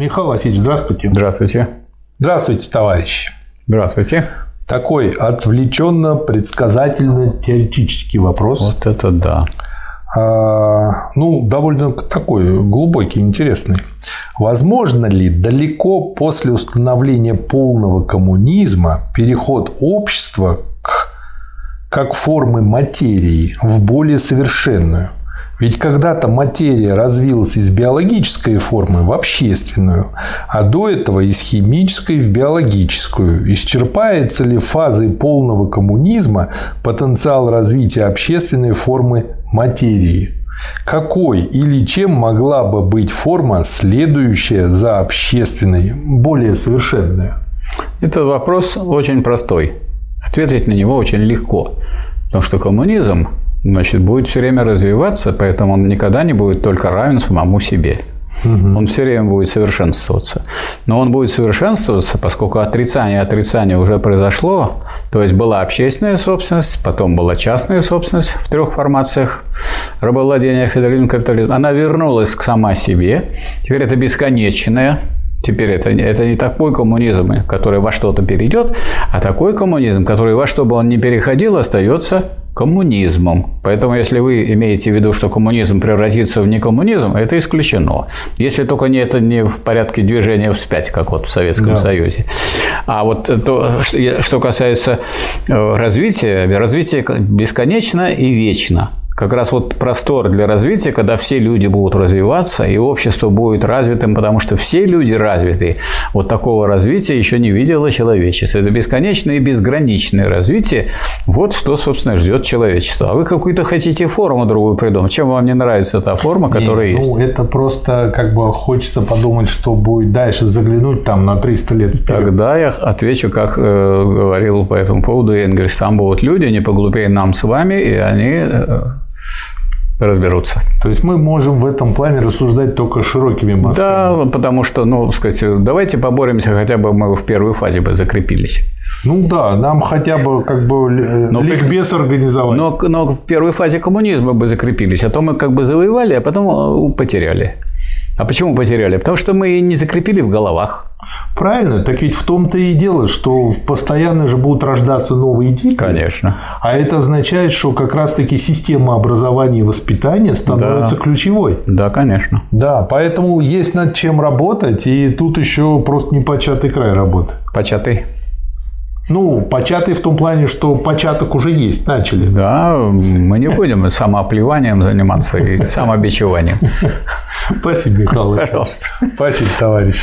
Михаил Васильевич, здравствуйте. Здравствуйте. Здравствуйте, товарищи. Здравствуйте. Такой отвлеченно-предсказательно-теоретический вопрос. Вот это да. А, ну, довольно такой глубокий, интересный. Возможно ли далеко после установления полного коммунизма переход общества к, как формы материи в более совершенную? Ведь когда-то материя развилась из биологической формы в общественную, а до этого из химической в биологическую. Исчерпается ли фазой полного коммунизма потенциал развития общественной формы материи? Какой или чем могла бы быть форма, следующая за общественной, более совершенная? Этот вопрос очень простой. Ответить на него очень легко. Потому что коммунизм значит, будет все время развиваться, поэтому он никогда не будет только равен самому себе. Угу. Он все время будет совершенствоваться. Но он будет совершенствоваться, поскольку отрицание отрицание уже произошло. То есть была общественная собственность, потом была частная собственность в трех формациях рабовладения, феодализм, капитализм. Она вернулась к сама себе. Теперь это бесконечная Теперь это, это не такой коммунизм, который во что-то перейдет, а такой коммунизм, который во что бы он ни переходил, остается коммунизмом. Поэтому, если вы имеете в виду, что коммунизм превратится в некоммунизм, это исключено. Если только не это не в порядке движения вспять, как вот в Советском да. Союзе. А вот то, что касается э, развития, развитие бесконечно и вечно как раз вот простор для развития, когда все люди будут развиваться, и общество будет развитым, потому что все люди развиты. Вот такого развития еще не видело человечество. Это бесконечное и безграничное развитие. Вот что, собственно, ждет человечество. А вы какую-то хотите форму другую придумать. Чем вам не нравится та форма, которая не, есть? Ну, это просто как бы хочется подумать, что будет дальше, заглянуть там на 300 лет вперед. Тогда я отвечу, как э, говорил по этому поводу Энгельс. Там будут люди не поглупее нам с вами, и они э, разберутся. То есть мы можем в этом плане рассуждать только широкими мазками. Да, потому что, ну, сказать, давайте поборемся, хотя бы мы в первой фазе бы закрепились. Ну да, нам хотя бы как бы но, ликбез организовать. Но, но в первой фазе коммунизма бы закрепились, а то мы как бы завоевали, а потом э, потеряли. А почему потеряли? Потому что мы не закрепили в головах. Правильно, так ведь в том-то и дело, что постоянно же будут рождаться новые дети. Конечно. А это означает, что как раз-таки система образования и воспитания становится да. ключевой. Да, конечно. Да, поэтому есть над чем работать, и тут еще просто непочатый край работы. Початый. Ну, початый в том плане, что початок уже есть, начали. Да, мы не будем самооплеванием заниматься и самобичеванием. Спасибо, Михаил. Пожалуйста. Спасибо, товарищ.